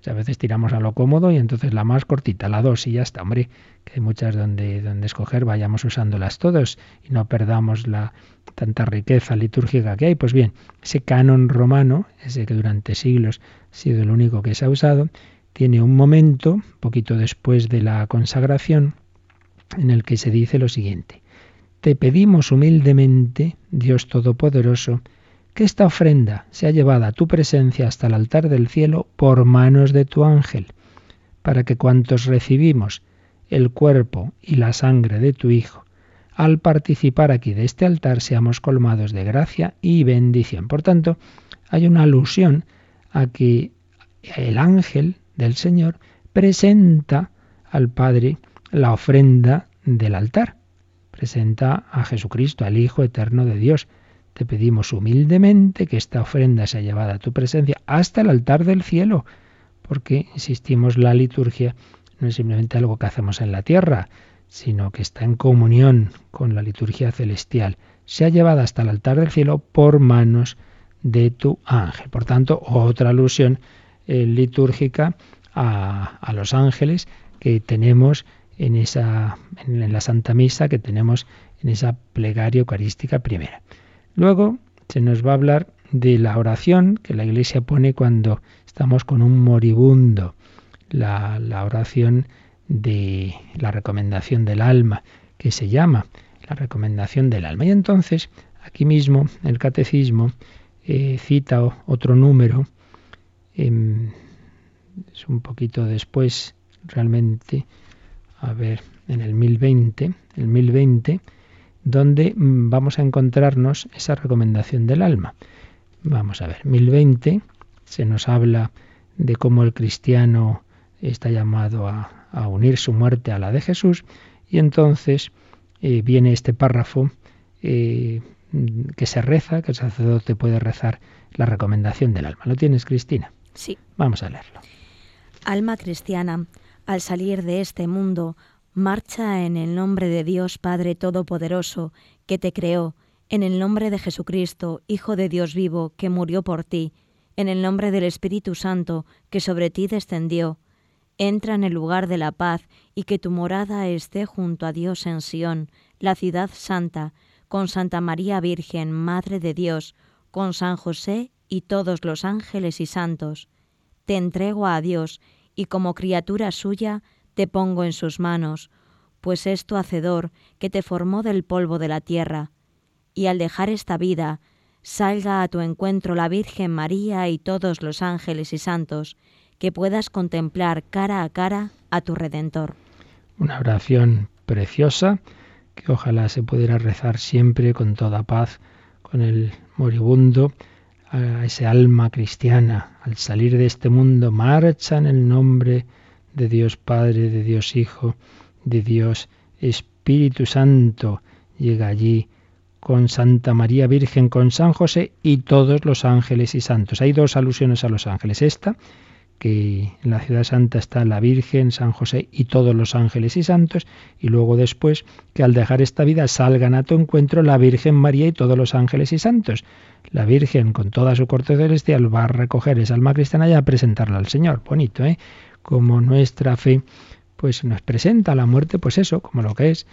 a veces tiramos a lo cómodo y entonces la más cortita, la dos y ya está. Hombre, que hay muchas donde, donde escoger, vayamos usándolas todos y no perdamos la tanta riqueza litúrgica que hay. Pues bien, ese canon romano, ese que durante siglos ha sido el único que se ha usado, tiene un momento, poquito después de la consagración, en el que se dice lo siguiente. Te pedimos humildemente, Dios Todopoderoso, que esta ofrenda sea llevada a tu presencia hasta el altar del cielo por manos de tu ángel, para que cuantos recibimos el cuerpo y la sangre de tu Hijo, al participar aquí de este altar seamos colmados de gracia y bendición. Por tanto, hay una alusión a que el ángel del Señor presenta al Padre la ofrenda del altar, presenta a Jesucristo, al Hijo eterno de Dios, te pedimos humildemente que esta ofrenda sea llevada a tu presencia hasta el altar del cielo, porque, insistimos, la liturgia no es simplemente algo que hacemos en la tierra, sino que está en comunión con la liturgia celestial. Sea llevada hasta el altar del cielo por manos de tu ángel. Por tanto, otra alusión eh, litúrgica a, a, los ángeles que tenemos en, esa, en la Santa Misa, que tenemos en esa plegaria eucarística primera. Luego se nos va a hablar de la oración que la Iglesia pone cuando estamos con un moribundo, la, oración de la recomendación del alma, que se llama la recomendación del alma. Y entonces, aquí mismo, el catecismo eh, cita otro número, em, es un poquito después, realmente, a ver, en el 1020, el 1020, donde mm, vamos a encontrarnos esa recomendación del alma. Vamos a ver, 1020 se nos habla de cómo el cristiano está llamado a, unir su muerte a la de Jesús y entonces eh, viene este párrafo eh, que se reza, que el sacerdote puede rezar la recomendación del alma. ¿Lo tienes, Cristina? Sí. Vamos a leerlo. Alma cristiana, al salir de este mundo, Marcha en el nombre de Dios Padre Todopoderoso, que te creó, en el nombre de Jesucristo, Hijo de Dios vivo, que murió por ti, en el nombre del Espíritu Santo, que sobre ti descendió. Entra en el lugar de la paz y que tu morada esté junto a Dios en Sión, la ciudad santa, con Santa María Virgen, Madre de Dios, con San José y todos los ángeles y santos. Te entrego a Dios y como criatura suya te pongo en sus manos, pues es tu hacedor que te formó del polvo de la tierra. Y al dejar esta vida, salga a tu encuentro la Virgen María y todos los ángeles y santos, que puedas contemplar cara a cara a tu Redentor. Una oración preciosa que ojalá se pudiera rezar siempre con toda paz, con el moribundo, a ese alma cristiana, al salir de este mundo, marcha en el nombre de Dios Padre, de Dios Hijo, de Dios Espíritu Santo. Llega allí con Santa María Virgen, con San José y todos los ángeles y santos. Hay dos alusiones a los ángeles. Esta, que en la ciudad santa está la Virgen, San José y todos los ángeles y santos, y luego después que al dejar esta vida salgan a tu encuentro la Virgen María y todos los ángeles y santos. La Virgen con toda su corte celestial va a recoger esa alma cristiana y a presentarla al Señor. Bonito, ¿eh? Como nuestra fe pues nos presenta la muerte, pues eso, como lo que es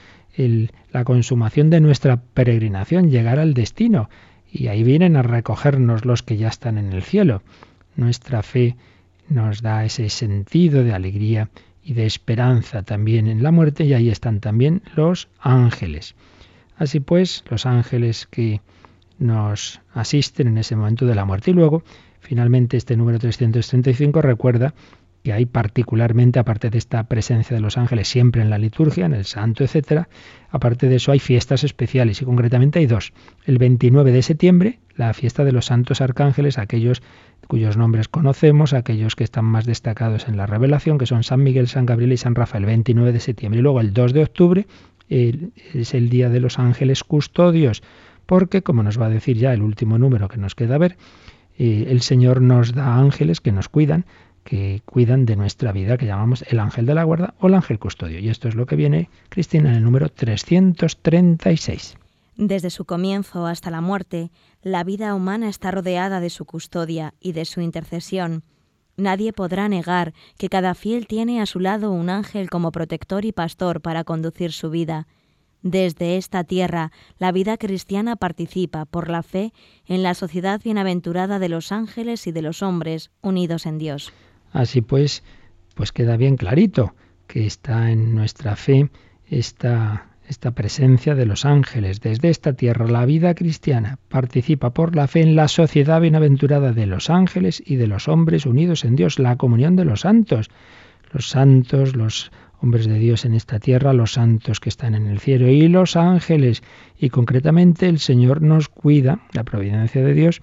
la consumación de nuestra peregrinación, llegar al destino. Y ahí vienen a recogernos los que ya están en el cielo. Nuestra fe nos da ese sentido de alegría y de esperanza también en la muerte y ahí están también los ángeles. Así pues, los ángeles que nos asisten en ese momento de la muerte. Y luego, finalmente, este número 335 recuerda que hay particularmente, aparte de esta presencia de los ángeles siempre en la liturgia, en el santo, etcétera, aparte de eso hay fiestas especiales y concretamente hay dos. El 29 de septiembre, la fiesta de los santos arcángeles, aquellos cuyos nombres conocemos, aquellos que están más destacados en la revelación, que son San Miguel, San Gabriel y San Rafael, 29 de septiembre. Y luego el 2 de octubre es el día de los ángeles custodios, porque, como nos va a decir ya el último número que nos queda ver, eh, el Señor nos da ángeles que nos cuidan que cuidan de nuestra vida, que llamamos el ángel de la guarda o el ángel custodio. Y esto es lo que viene, Cristina, en el número 336. Desde su comienzo hasta la muerte, la vida humana está rodeada de su custodia y de su intercesión. Nadie podrá negar que cada fiel tiene a su lado un ángel como protector y pastor para conducir su vida. Desde esta tierra, la vida cristiana participa, por la fe, en la sociedad bienaventurada de los ángeles y de los hombres, unidos en Dios. Así pues, pues queda bien clarito que está en nuestra fe esta, esta presencia de los ángeles. Desde esta tierra, la vida cristiana participa por la fe en la sociedad bienaventurada de los ángeles y de los hombres unidos en Dios, la comunión de los santos. Los santos, los hombres de Dios en esta tierra, los santos que están en el cielo y los ángeles. Y concretamente el Señor nos cuida, la providencia de Dios,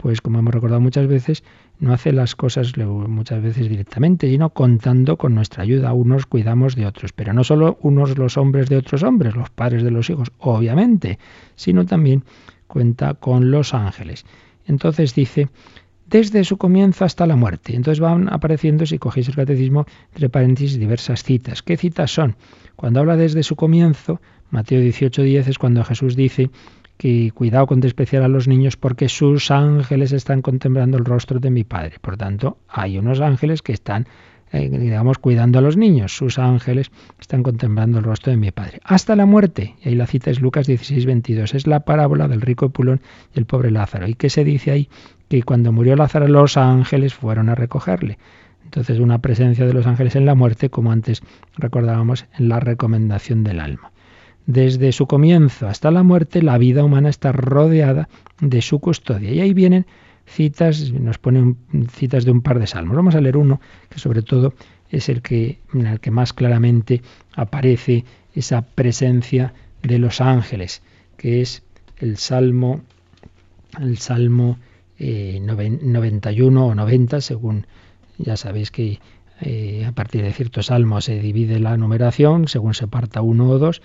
pues como hemos recordado muchas veces, no hace las cosas muchas veces directamente, sino contando con nuestra ayuda. Unos cuidamos de otros, pero no solo unos los hombres de otros hombres, los padres de los hijos, obviamente, sino también cuenta con los ángeles. Entonces dice, desde su comienzo hasta la muerte. Entonces van apareciendo, si cogéis el catecismo, entre paréntesis, diversas citas. ¿Qué citas son? Cuando habla desde su comienzo, Mateo 18:10 es cuando Jesús dice que cuidado con despreciar a los niños porque sus ángeles están contemplando el rostro de mi Padre. Por tanto, hay unos ángeles que están eh, digamos, cuidando a los niños. Sus ángeles están contemplando el rostro de mi Padre. Hasta la muerte. Y ahí la cita es Lucas 16, 22. Es la parábola del rico Epulón y el pobre Lázaro. ¿Y qué se dice ahí? Que cuando murió Lázaro los ángeles fueron a recogerle. Entonces una presencia de los ángeles en la muerte, como antes recordábamos en la recomendación del alma. Desde su comienzo hasta la muerte, la vida humana está rodeada de su custodia. Y ahí vienen citas, nos ponen citas de un par de salmos. Vamos a leer uno que sobre todo es el que, en el que más claramente aparece esa presencia de los ángeles, que es el Salmo, el Salmo 91 eh, o 90, según ya sabéis que eh, a partir de ciertos salmos se divide la numeración, según se parta uno o dos,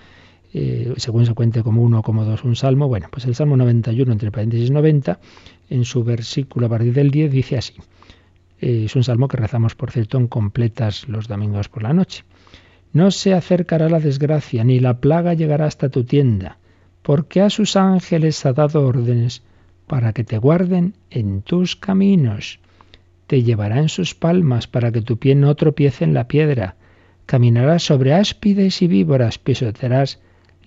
eh, según se cuente como uno o como dos un salmo. Bueno, pues el Salmo 91, entre paréntesis 90, en su versículo a partir del 10 dice así. Eh, es un salmo que rezamos, por cierto, en completas los domingos por la noche. No se acercará la desgracia, ni la plaga llegará hasta tu tienda, porque a sus ángeles ha dado órdenes para que te guarden en tus caminos. Te llevará en sus palmas para que tu pie no tropiece en la piedra. Caminarás sobre áspides y víboras, pisotearás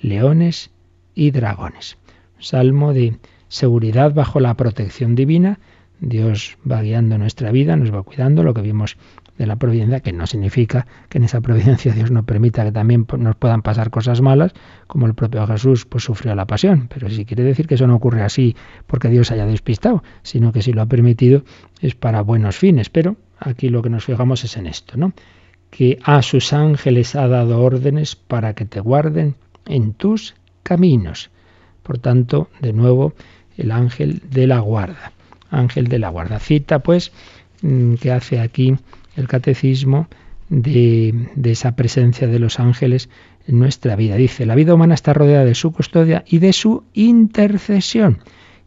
leones y dragones. Salmo de seguridad bajo la protección divina. Dios va guiando nuestra vida, nos va cuidando, lo que vimos de la providencia, que no significa que en esa providencia Dios no permita que también nos puedan pasar cosas malas, como el propio Jesús pues sufrió la pasión. Pero si quiere decir que eso no ocurre así porque Dios haya despistado, sino que si lo ha permitido es para buenos fines. Pero aquí lo que nos fijamos es en esto, ¿no? Que a sus ángeles ha dado órdenes para que te guarden en tus caminos. Por tanto, de nuevo, el ángel de la guarda. Ángel de la guarda. Cita, pues, mm, que hace aquí el catecismo de, de, esa presencia de los ángeles en nuestra vida. Dice, la vida humana está rodeada de su custodia y de su intercesión.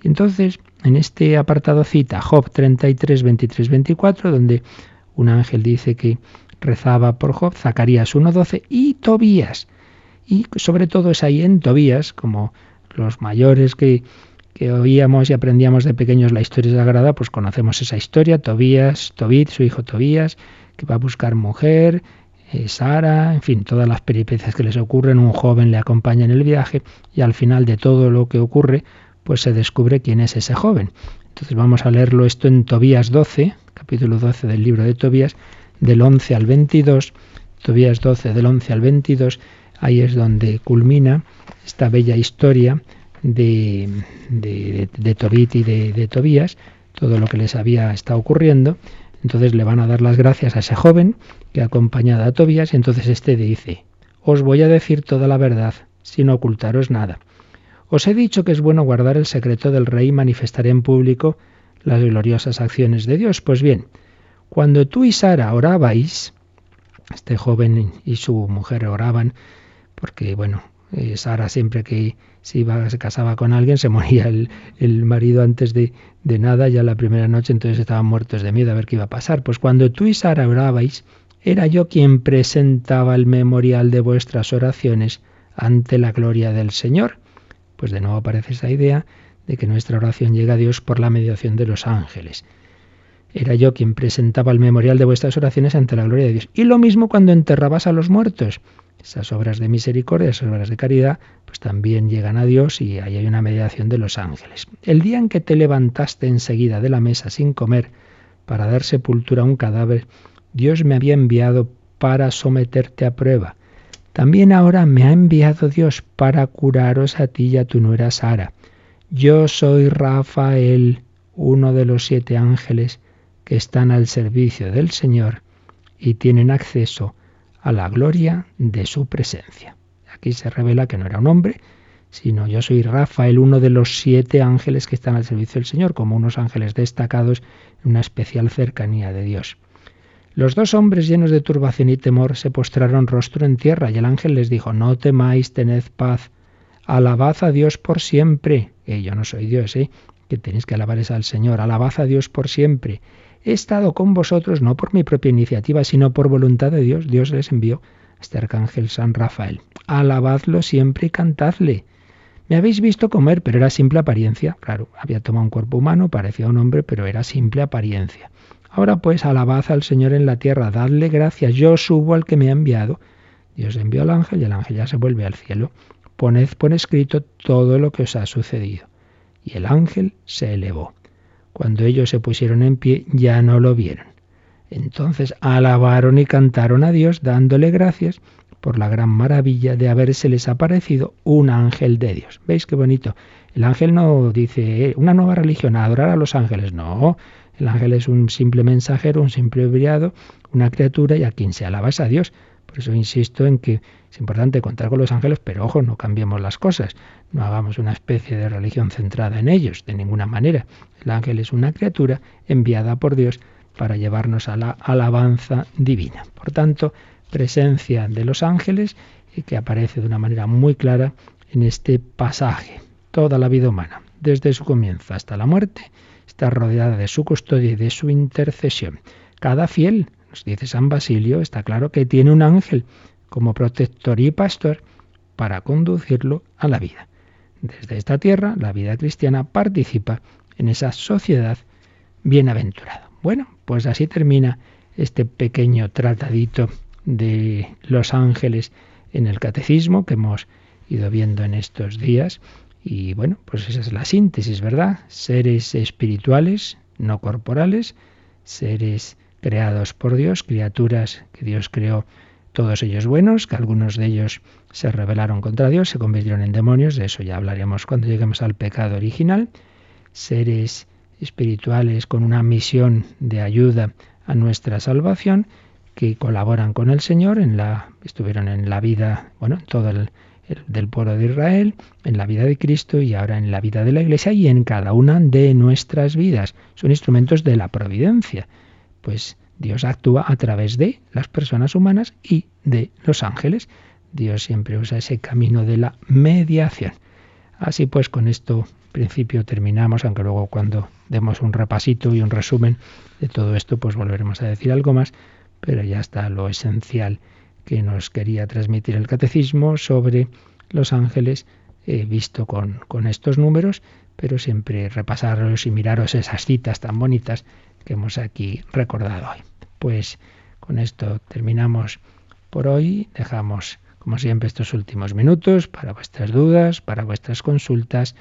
Entonces, en este apartado cita Job 33, 23, 24, donde un ángel dice que rezaba por Job, Zacarías 1.12 y Tobías. Y sobre todo es ahí en Tobías, como los mayores que, que oíamos y aprendíamos de pequeños la historia sagrada, pues conocemos esa historia, Tobías, Tobit, su hijo Tobías, que va a buscar mujer, eh, Sara, en fin, todas las peripecias que les ocurren, un joven le acompaña en el viaje y al final de todo lo que ocurre, pues se descubre quién es ese joven. Entonces vamos a leerlo esto en Tobías 12, capítulo 12 del libro de Tobías, del 11 al 22, Tobías 12 del 11 al 22, Ahí es donde culmina esta bella historia de, de, Tobit y de, Tobías, todo lo que les había estado ocurriendo. Entonces le van a dar las gracias a ese joven que ha acompañado a Tobías y entonces este dice, os voy a decir toda la verdad, sin ocultaros nada. Os he dicho que es bueno guardar el secreto del rey y manifestar en público las gloriosas acciones de Dios. Pues bien, cuando tú y Sara orabais, este joven y su mujer oraban, porque bueno, eh, Sara siempre que se iba, se casaba con alguien, se moría el, el marido antes de, de, nada, ya la primera noche, entonces estaban muertos de miedo a ver qué iba a pasar. Pues cuando tú y Sara orabais, era yo quien presentaba el memorial de vuestras oraciones ante la gloria del Señor. Pues de nuevo aparece esa idea de que nuestra oración llega a Dios por la mediación de los ángeles. era yo quien presentaba el memorial de vuestras oraciones ante la gloria de Dios. Y lo mismo cuando enterrabas a los muertos. Esas obras de misericordia, esas obras de caridad, pues también llegan a Dios y ahí hay una mediación de los ángeles. El día en que te levantaste enseguida de la mesa sin comer para dar sepultura a un cadáver, Dios me había enviado para someterte a prueba. También ahora me ha enviado Dios para curaros a ti y a tu nuera Sara. Yo soy Rafael, uno de los siete ángeles que están al servicio del Señor y tienen acceso a la gloria de su presencia. Aquí se revela que no era un hombre, sino yo soy Rafael, uno de los siete ángeles que están al servicio del Señor, como unos ángeles destacados en una especial cercanía de Dios. Los dos hombres llenos de turbación y temor se postraron rostro en tierra y el ángel les dijo, no temáis, tened paz, alabad a Dios por siempre. Eh, yo no soy Dios, ¿eh? que tenéis que alabar es al Señor, alabad a Dios por siempre He estado con vosotros no por mi propia iniciativa, sino por voluntad de Dios. Dios les envió a este arcángel San Rafael. Alabadlo siempre y cantadle. Me habéis visto comer, pero era simple apariencia. Claro, había tomado un cuerpo humano, parecía un hombre, pero era simple apariencia. Ahora pues, alabad al Señor en la tierra, dadle gracias, yo subo al que me ha enviado. Dios envió al ángel y el ángel ya se vuelve al cielo. Poned por escrito todo lo que os ha sucedido. Y el ángel se elevó. Cuando ellos se pusieron en pie ya no lo vieron. Entonces alabaron y cantaron a Dios dándole gracias por la gran maravilla de habérseles aparecido un ángel de Dios. ¿Veis qué bonito? El ángel no dice eh, una nueva religión, adorar a los ángeles. No, el ángel es un simple mensajero, un simple enviado, una criatura y a quien se alaba es a Dios. Por eso insisto en que es importante contar con los ángeles, pero ojo, no cambiemos las cosas. No hagamos una especie de religión centrada en ellos, de ninguna manera. El ángel es una criatura enviada por Dios para llevarnos a la alabanza divina. Por tanto, presencia de los ángeles y que aparece de una manera muy clara en este pasaje. Toda la vida humana, desde su comienzo hasta la muerte, está rodeada de su custodia y de su intercesión. Cada fiel, nos dice San Basilio, está claro que tiene un ángel como protector y pastor para conducirlo a la vida. Desde esta tierra, la vida cristiana participa en esa sociedad bienaventurada. Bueno, pues así termina este pequeño tratadito de los ángeles en el catecismo que hemos ido viendo en estos días. Y bueno, pues esa es la síntesis, ¿verdad? Seres espirituales, no corporales, seres creados por Dios, criaturas que Dios creó todos ellos buenos, que algunos de ellos se rebelaron contra Dios, se convirtieron en demonios, de eso ya hablaremos cuando lleguemos al pecado original, seres espirituales con una misión de ayuda a nuestra salvación, que colaboran con el Señor, en la, estuvieron en la vida, bueno, todo el, del pueblo de Israel, en la vida de Cristo y ahora en la vida de la Iglesia y en cada una de nuestras vidas. Son instrumentos de la providencia. Pues Dios actúa a través de las personas humanas y de los ángeles. Dios siempre usa ese camino de la mediación. Así pues, con esto principio terminamos, aunque luego cuando demos un repasito y un resumen de todo esto, pues volveremos a decir algo más, pero ya está lo esencial que nos quería transmitir el catecismo sobre los ángeles, eh, visto con, con estos números, pero siempre repasarlos y miraros esas citas tan bonitas que hemos aquí recordado hoy. Pues con esto terminamos por hoy. Dejamos, como siempre, estos últimos minutos para vuestras dudas, para vuestras consultas.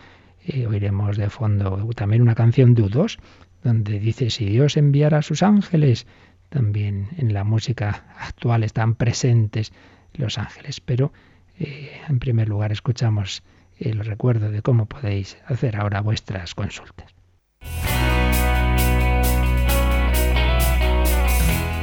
Eh, oiremos de fondo también una canción U2, donde dice, si Dios enviara a sus ángeles, también en la música actual están presentes los ángeles. Pero eh, en primer lugar escuchamos el recuerdo de cómo podéis hacer ahora vuestras consultas.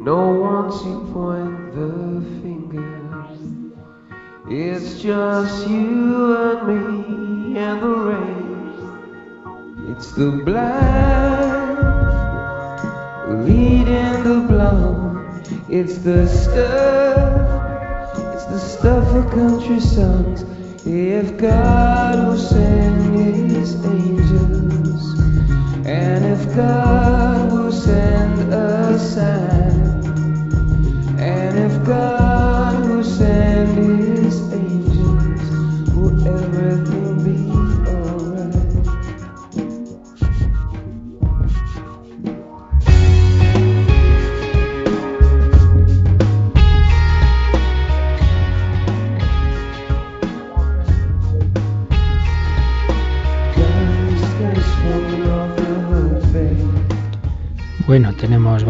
No one to point the fingers. It's just you and me and the rain. It's the blind leading the blind. It's the stuff, it's the stuff of country songs. If God will send his angels, go.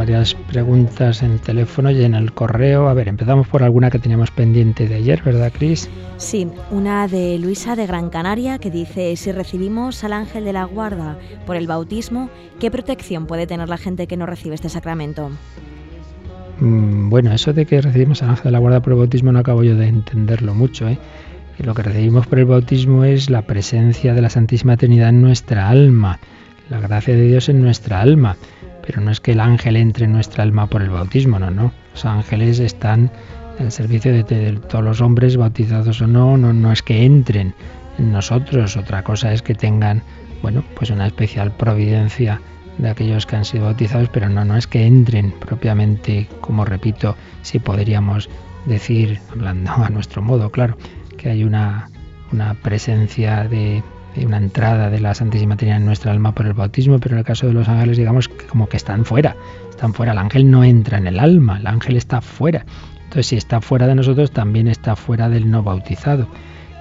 Varias preguntas en el teléfono y en el correo. A ver, empezamos por alguna que teníamos pendiente de ayer, ¿verdad, Cris? Sí, una de Luisa de Gran Canaria que dice, si recibimos al ángel de la guarda por el bautismo, ¿qué protección puede tener la gente que no recibe este sacramento? Mm, Bueno, eso de que recibimos al ángel de la guarda por el bautismo no acabo yo de entenderlo mucho, ¿eh? Lo que recibimos por el bautismo es la presencia de la Santísima Trinidad en nuestra alma, la gracia de Dios en nuestra alma. Pero no es que el ángel entre en nuestra alma por el bautismo, no, no. Los ángeles están al servicio de, todos los hombres, bautizados o no, no, no es que entren en nosotros. Otra cosa es que tengan, bueno, pues una especial providencia de aquellos que han sido bautizados, pero no, no es que entren propiamente, como repito, si podríamos decir, hablando a nuestro modo, claro, que hay una, una presencia de una entrada de la Santísima Trinidad en nuestra alma por el bautismo, pero en el caso de los ángeles, digamos que como que están fuera, están fuera. El ángel no entra en el alma, el ángel está fuera. Entonces, si está fuera de nosotros, también está fuera del no bautizado,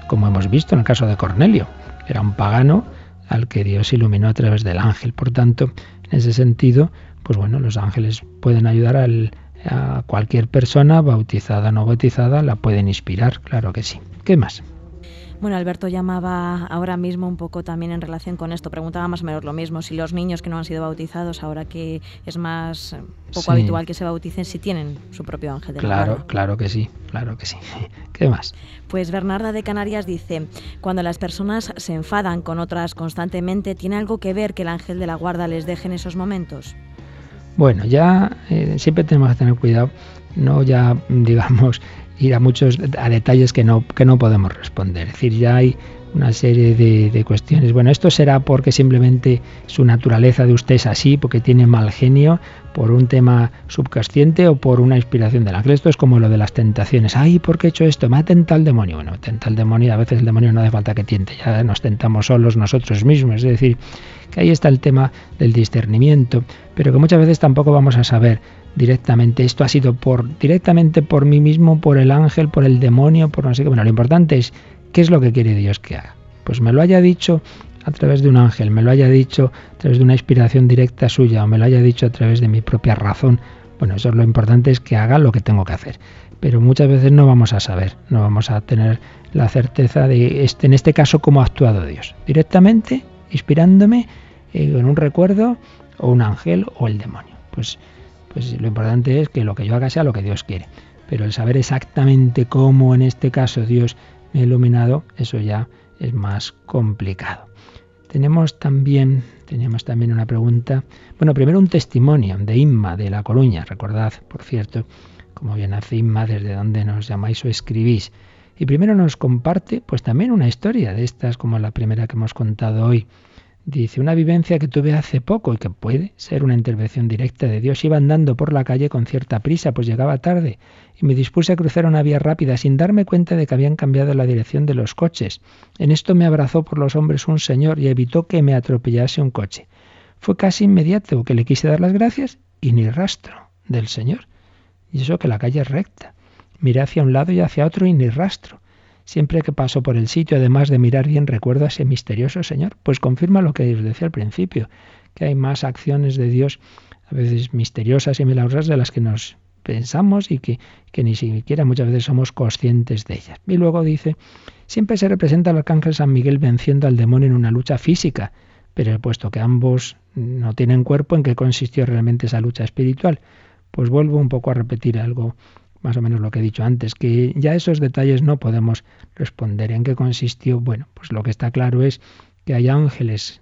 como hemos visto en el caso de Cornelio, era un pagano al que Dios iluminó a través del ángel. Por tanto, en ese sentido, pues bueno, los ángeles pueden ayudar al- a cualquier persona, bautizada o no bautizada, la pueden inspirar, claro que sí. ¿Qué más? Bueno, Alberto llamaba ahora mismo un poco también en relación con esto, preguntaba más o menos lo mismo, si los niños que no han sido bautizados, ahora que es más eh, poco Sí. habitual que se bauticen, si tienen su propio ángel de la Claro, guarda. claro que sí, claro que sí. [LAUGHS] ¿Qué más? Pues Bernarda de Canarias dice, cuando las personas se enfadan con otras constantemente, ¿tiene algo que ver que el ángel de la guarda les deje en esos momentos? Bueno, ya eh, siempre tenemos que tener cuidado, no ya [LAUGHS] digamos ir a muchos a detalles que no que no podemos responder. Es decir, ya hay una serie de, de cuestiones. Bueno, esto será porque simplemente su naturaleza de usted es así, porque tiene mal genio, por un tema subconsciente o por una inspiración del ángel. Esto es como lo de las tentaciones. Ay, ¿por qué he hecho esto? Me ha tentado el demonio. Bueno, tenta el demonio a veces el demonio no hace falta que tiente, ya nos tentamos solos nosotros mismos. Es decir, que ahí está el tema del discernimiento, pero que muchas veces tampoco vamos a saber directamente esto ha sido por directamente por mí mismo, por el ángel, por el demonio, por no sé qué. Bueno, lo importante es qué es lo que quiere Dios que haga. Pues me lo haya dicho a través de un ángel, me lo haya dicho a través de una inspiración directa suya o me lo haya dicho a través de mi propia razón. Bueno, eso es lo importante es que haga lo que tengo que hacer. Pero muchas veces no vamos a saber, no vamos a tener la certeza de este, en este caso cómo ha actuado Dios. Directamente, inspirándome eh, en un recuerdo o un ángel o el demonio. Pues, pues lo importante es que lo que yo haga sea lo que Dios quiere. Pero el saber exactamente cómo en este caso Dios me ha iluminado, eso ya es más complicado. Tenemos también, teníamos también una pregunta. Bueno, primero un testimonio de Inma de La Coruña. Recordad, por cierto, como bien hace Inma, desde donde nos llamáis o escribís. Y primero nos comparte, pues también una historia de estas, como la primera que hemos contado hoy. Dice, una vivencia que tuve hace poco y que puede ser una intervención directa de Dios. Iba andando por la calle con cierta prisa, pues llegaba tarde, y me dispuse a cruzar una vía rápida sin darme cuenta de que habían cambiado la dirección de los coches. En esto me abrazó por los hombres un señor y evitó que me atropellase un coche. Fue casi inmediato que le quise dar las gracias y ni rastro del señor. Y eso que la calle es recta. Miré hacia un lado y hacia otro y ni rastro. Siempre que paso por el sitio, además de mirar bien, recuerdo a ese misterioso Señor. Pues confirma lo que os decía al principio, que hay más acciones de Dios, a veces misteriosas y milagrosas, de las que nos pensamos y que, que ni siquiera muchas veces somos conscientes de ellas. Y luego dice, siempre se representa al arcángel San Miguel venciendo al demonio en una lucha física, pero puesto que ambos no tienen cuerpo, ¿en qué consistió realmente esa lucha espiritual? Pues vuelvo un poco a repetir algo más o menos lo que he dicho antes, que ya esos detalles no podemos responder en qué consistió. Bueno, pues lo que está claro es que hay ángeles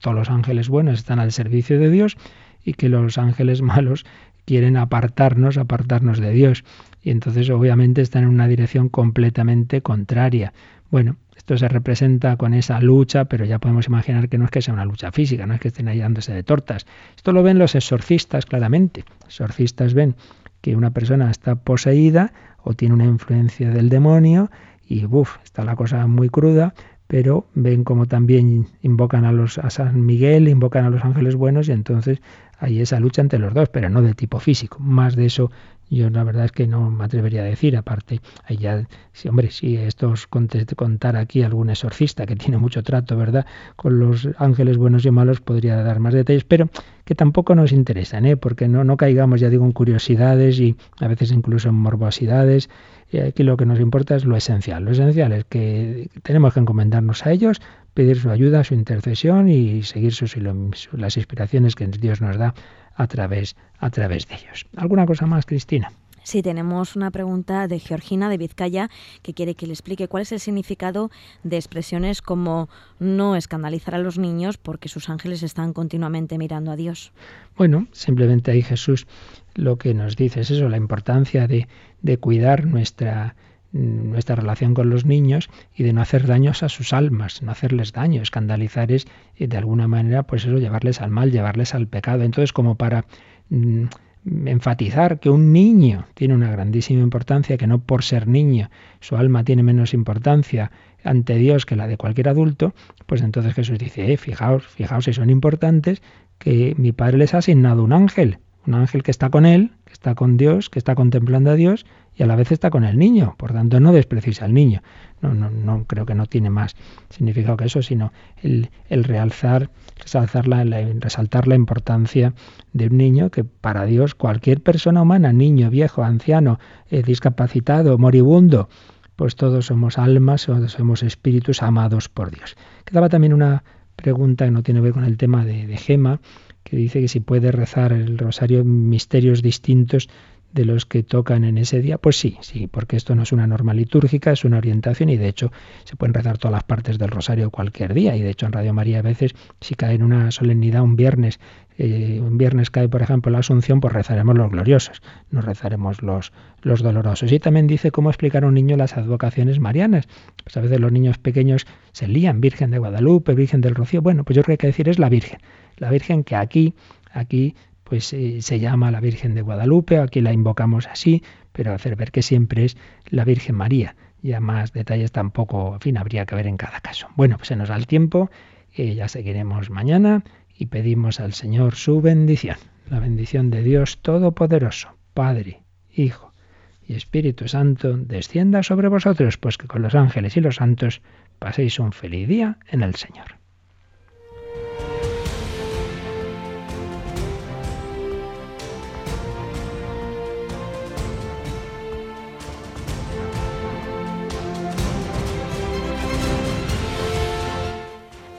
todos los ángeles buenos están al servicio de Dios y que los ángeles [LAUGHS] malos quieren apartarnos, apartarnos de Dios. Y entonces obviamente están en una dirección completamente contraria. Bueno, esto se representa con esa lucha, pero ya podemos imaginar que no es que sea una lucha física, no es que estén ahí dándose de tortas. Esto lo ven los exorcistas claramente. Exorcistas ven que una persona está poseída o tiene una influencia del demonio y buf, está la cosa muy cruda, pero ven como también invocan a los a San Miguel, invocan a los ángeles buenos y entonces hay esa lucha entre los dos, pero no de tipo físico. Más de eso yo la verdad es que no me atrevería a decir, aparte, hay ya, sí, hombre, si esto os contar aquí algún exorcista que tiene mucho trato, ¿verdad? Con los ángeles buenos y malos podría dar más detalles, pero que tampoco nos interesan, ¿eh? Porque no, no caigamos, ya digo, en curiosidades y a veces incluso en morbosidades aquí lo que nos importa es lo esencial. Lo esencial es que tenemos que encomendarnos a ellos, pedir su ayuda, su intercesión y seguir sus, las inspiraciones que Dios nos da a través, a través de ellos. ¿Alguna cosa más, Cristina? Sí, tenemos una pregunta de Georgina de Vizcaya que quiere que le explique cuál es el significado de expresiones como no escandalizar a los niños porque sus ángeles están continuamente mirando a Dios. Bueno, simplemente ahí Jesús lo que nos dice es eso, la importancia de, de cuidar nuestra, nuestra relación con los niños y de no hacer daños a sus almas, no hacerles daño. Escandalizar es eh, de alguna manera, pues eso, llevarles al mal, llevarles al pecado. Entonces, como para mm, enfatizar que un niño tiene una grandísima importancia, que no por ser niño su alma tiene menos importancia ante Dios que la de cualquier adulto, pues entonces Jesús dice, eh, fijaos, fijaos si son importantes, que mi Padre les ha asignado un ángel, un ángel que está con él, que está con Dios, que está contemplando a Dios y a la vez está con el niño. Por tanto, no desprecies al niño. No, no, no creo que no tiene más significado que eso, sino el, el realzar, resaltar la, resaltar la importancia de un niño que para Dios cualquier persona humana, niño, viejo, anciano, eh, discapacitado, moribundo, pues todos somos almas, todos somos espíritus amados por Dios. Quedaba también una pregunta que no tiene que ver con el tema de, de Gema, que dice que si puede rezar el rosario misterios distintos de los que tocan en ese día? Pues sí, sí, porque esto no es una norma litúrgica, es una orientación y de hecho se pueden rezar todas las partes del rosario cualquier día y de hecho en Radio María a veces si cae en una solemnidad un viernes, eh, un viernes cae por ejemplo la Asunción, pues rezaremos los gloriosos, no rezaremos los, los dolorosos. Y también dice cómo explicar a un niño las advocaciones marianas. Pues a veces los niños pequeños se lían, Virgen de Guadalupe, Virgen del Rocío. Bueno, pues yo creo que hay que decir es la Virgen. La Virgen que aquí, aquí pues eh, se llama la Virgen de Guadalupe, aquí la invocamos así, pero hacer ver que siempre es la Virgen María. Ya más detalles tampoco, en fin, habría que ver en cada caso. Bueno, pues se nos da el tiempo, eh, ya seguiremos mañana y pedimos al Señor su bendición, la bendición de Dios Todopoderoso, Padre, Hijo y Espíritu Santo, descienda sobre vosotros, pues que con los ángeles y los santos paséis un feliz día en el Señor.